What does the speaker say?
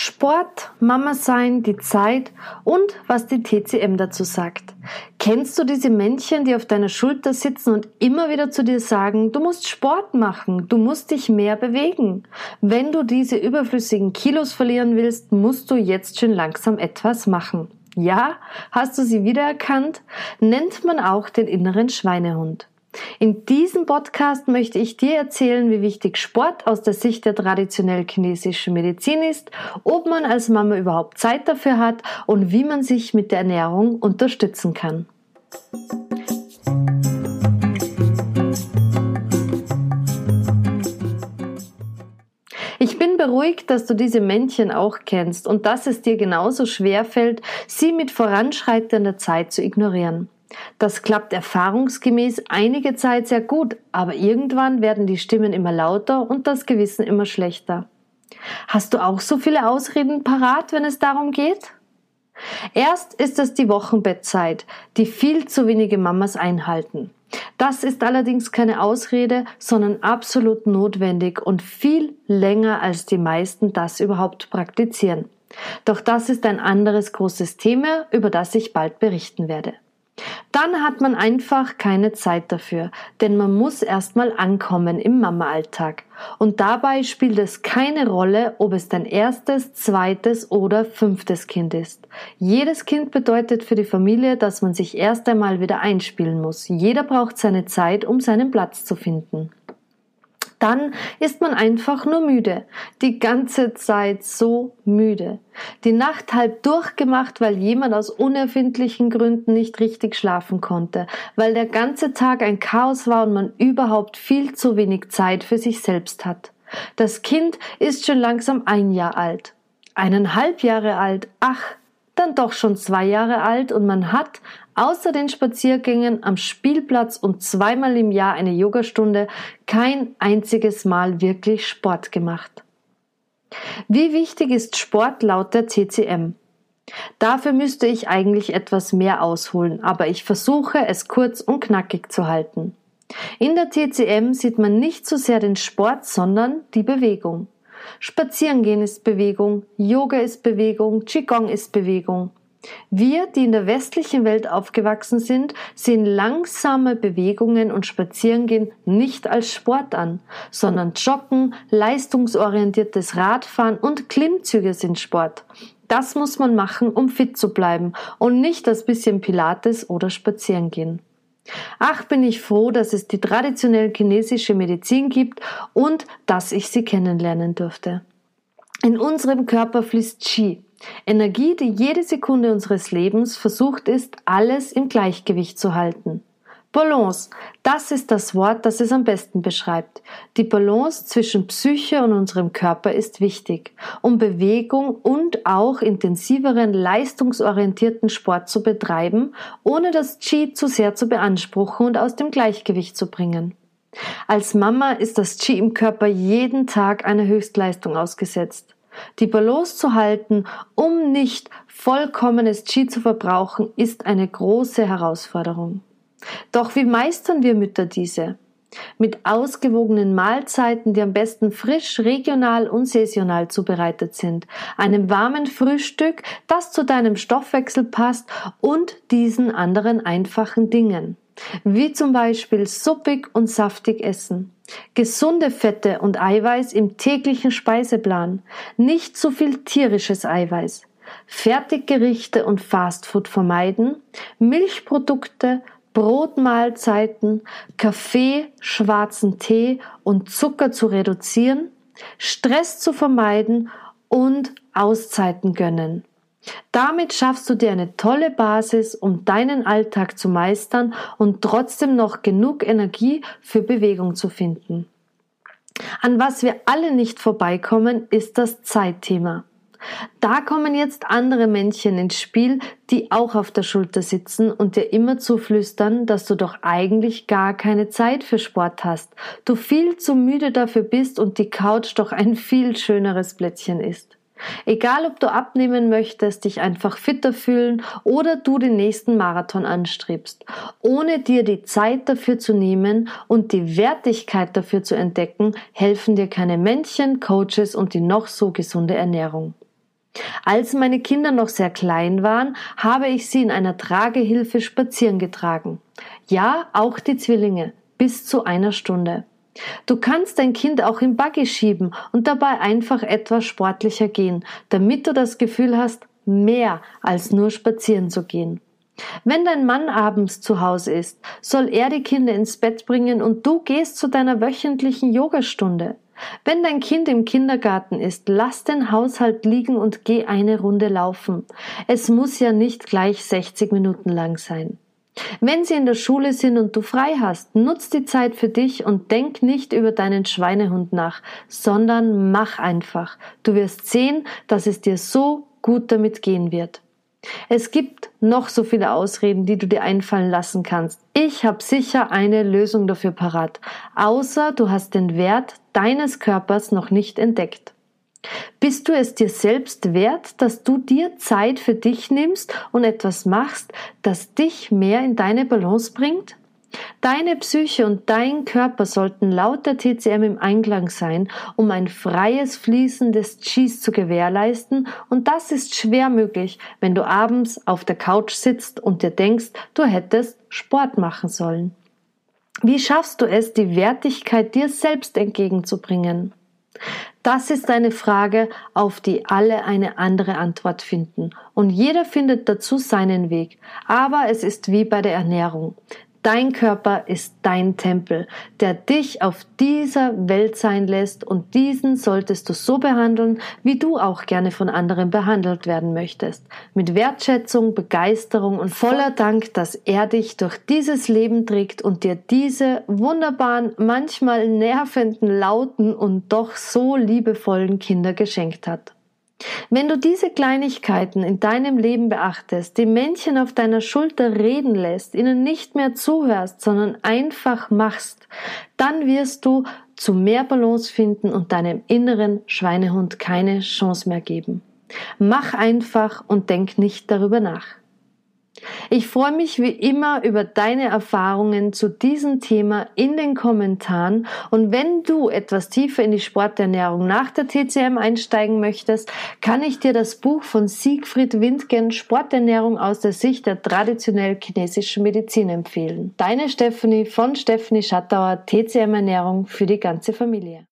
Sport, Mama sein, die Zeit und was die TCM dazu sagt. Kennst du diese Männchen, die auf deiner Schulter sitzen und immer wieder zu dir sagen, du musst Sport machen, du musst dich mehr bewegen. Wenn du diese überflüssigen Kilos verlieren willst, musst du jetzt schon langsam etwas machen. Ja, hast du sie wiedererkannt? Nennt man auch den inneren Schweinehund. In diesem Podcast möchte ich dir erzählen, wie wichtig Sport aus der Sicht der traditionell chinesischen Medizin ist, ob man als Mama überhaupt Zeit dafür hat und wie man sich mit der Ernährung unterstützen kann. Ich bin beruhigt, dass du diese Männchen auch kennst und dass es dir genauso schwer fällt, sie mit voranschreitender Zeit zu ignorieren. Das klappt erfahrungsgemäß einige Zeit sehr gut, aber irgendwann werden die Stimmen immer lauter und das Gewissen immer schlechter. Hast du auch so viele Ausreden parat, wenn es darum geht? Erst ist es die Wochenbettzeit, die viel zu wenige Mamas einhalten. Das ist allerdings keine Ausrede, sondern absolut notwendig und viel länger als die meisten das überhaupt praktizieren. Doch das ist ein anderes großes Thema, über das ich bald berichten werde. Dann hat man einfach keine Zeit dafür, denn man muss erstmal ankommen im Mama-Alltag. Und dabei spielt es keine Rolle, ob es dein erstes, zweites oder fünftes Kind ist. Jedes Kind bedeutet für die Familie, dass man sich erst einmal wieder einspielen muss. Jeder braucht seine Zeit, um seinen Platz zu finden dann ist man einfach nur müde. Die ganze Zeit so müde. Die Nacht halb durchgemacht, weil jemand aus unerfindlichen Gründen nicht richtig schlafen konnte, weil der ganze Tag ein Chaos war und man überhaupt viel zu wenig Zeit für sich selbst hat. Das Kind ist schon langsam ein Jahr alt. Eineinhalb Jahre alt. Ach, dann doch schon zwei Jahre alt und man hat außer den Spaziergängen am Spielplatz und zweimal im Jahr eine Yogastunde kein einziges Mal wirklich Sport gemacht. Wie wichtig ist Sport laut der CCM? Dafür müsste ich eigentlich etwas mehr ausholen, aber ich versuche es kurz und knackig zu halten. In der TCM sieht man nicht so sehr den Sport, sondern die Bewegung. Spazierengehen ist Bewegung, Yoga ist Bewegung, Qigong ist Bewegung. Wir, die in der westlichen Welt aufgewachsen sind, sehen langsame Bewegungen und Spazierengehen nicht als Sport an, sondern Joggen, leistungsorientiertes Radfahren und Klimmzüge sind Sport. Das muss man machen, um fit zu bleiben und nicht das bisschen Pilates oder Spazierengehen. Ach, bin ich froh, dass es die traditionelle chinesische Medizin gibt und dass ich sie kennenlernen durfte. In unserem Körper fließt Qi, Energie, die jede Sekunde unseres Lebens versucht ist, alles im Gleichgewicht zu halten. Balance, das ist das Wort, das es am besten beschreibt. Die Balance zwischen Psyche und unserem Körper ist wichtig, um Bewegung und auch intensiveren, leistungsorientierten Sport zu betreiben, ohne das Qi zu sehr zu beanspruchen und aus dem Gleichgewicht zu bringen. Als Mama ist das Qi im Körper jeden Tag einer Höchstleistung ausgesetzt. Die Balance zu halten, um nicht vollkommenes Qi zu verbrauchen, ist eine große Herausforderung. Doch wie meistern wir Mütter diese? Mit ausgewogenen Mahlzeiten, die am besten frisch, regional und saisonal zubereitet sind, einem warmen Frühstück, das zu deinem Stoffwechsel passt und diesen anderen einfachen Dingen, wie zum Beispiel suppig und saftig essen, gesunde Fette und Eiweiß im täglichen Speiseplan, nicht zu viel tierisches Eiweiß, Fertiggerichte und Fastfood vermeiden, Milchprodukte, Brotmahlzeiten, Kaffee, schwarzen Tee und Zucker zu reduzieren, Stress zu vermeiden und Auszeiten gönnen. Damit schaffst du dir eine tolle Basis, um deinen Alltag zu meistern und trotzdem noch genug Energie für Bewegung zu finden. An was wir alle nicht vorbeikommen, ist das Zeitthema. Da kommen jetzt andere Männchen ins Spiel, die auch auf der Schulter sitzen und dir immer zuflüstern, dass du doch eigentlich gar keine Zeit für Sport hast, du viel zu müde dafür bist und die Couch doch ein viel schöneres Plätzchen ist. Egal, ob du abnehmen möchtest, dich einfach fitter fühlen oder du den nächsten Marathon anstrebst, ohne dir die Zeit dafür zu nehmen und die Wertigkeit dafür zu entdecken, helfen dir keine Männchen, Coaches und die noch so gesunde Ernährung. Als meine Kinder noch sehr klein waren, habe ich sie in einer Tragehilfe spazieren getragen. Ja, auch die Zwillinge, bis zu einer Stunde. Du kannst dein Kind auch im Buggy schieben und dabei einfach etwas sportlicher gehen, damit du das Gefühl hast, mehr als nur spazieren zu gehen. Wenn dein Mann abends zu Hause ist, soll er die Kinder ins Bett bringen und du gehst zu deiner wöchentlichen Yogastunde. Wenn dein Kind im Kindergarten ist, lass den Haushalt liegen und geh eine Runde laufen. Es muss ja nicht gleich 60 Minuten lang sein. Wenn sie in der Schule sind und du frei hast, nutz die Zeit für dich und denk nicht über deinen Schweinehund nach, sondern mach einfach. Du wirst sehen, dass es dir so gut damit gehen wird. Es gibt noch so viele Ausreden, die du dir einfallen lassen kannst. Ich habe sicher eine Lösung dafür parat, außer du hast den Wert deines Körpers noch nicht entdeckt. Bist du es dir selbst wert, dass du dir Zeit für dich nimmst und etwas machst, das dich mehr in deine Balance bringt? Deine Psyche und dein Körper sollten laut der TCM im Einklang sein, um ein freies Fließen des Qis zu gewährleisten und das ist schwer möglich, wenn du abends auf der Couch sitzt und dir denkst, du hättest Sport machen sollen. Wie schaffst du es, die Wertigkeit dir selbst entgegenzubringen? Das ist eine Frage, auf die alle eine andere Antwort finden. Und jeder findet dazu seinen Weg. Aber es ist wie bei der Ernährung. Dein Körper ist dein Tempel, der dich auf dieser Welt sein lässt und diesen solltest du so behandeln, wie du auch gerne von anderen behandelt werden möchtest. Mit Wertschätzung, Begeisterung und voller Dank, dass er dich durch dieses Leben trägt und dir diese wunderbaren, manchmal nervenden, lauten und doch so liebevollen Kinder geschenkt hat. Wenn du diese Kleinigkeiten in deinem Leben beachtest, die Männchen auf deiner Schulter reden lässt, ihnen nicht mehr zuhörst, sondern einfach machst, dann wirst du zu mehr Balance finden und deinem inneren Schweinehund keine Chance mehr geben. Mach einfach und denk nicht darüber nach. Ich freue mich wie immer über deine Erfahrungen zu diesem Thema in den Kommentaren und wenn du etwas tiefer in die Sporternährung nach der TCM einsteigen möchtest, kann ich dir das Buch von Siegfried Windgen Sporternährung aus der Sicht der traditionell chinesischen Medizin empfehlen. Deine Stephanie von Stephanie Schattauer TCM Ernährung für die ganze Familie.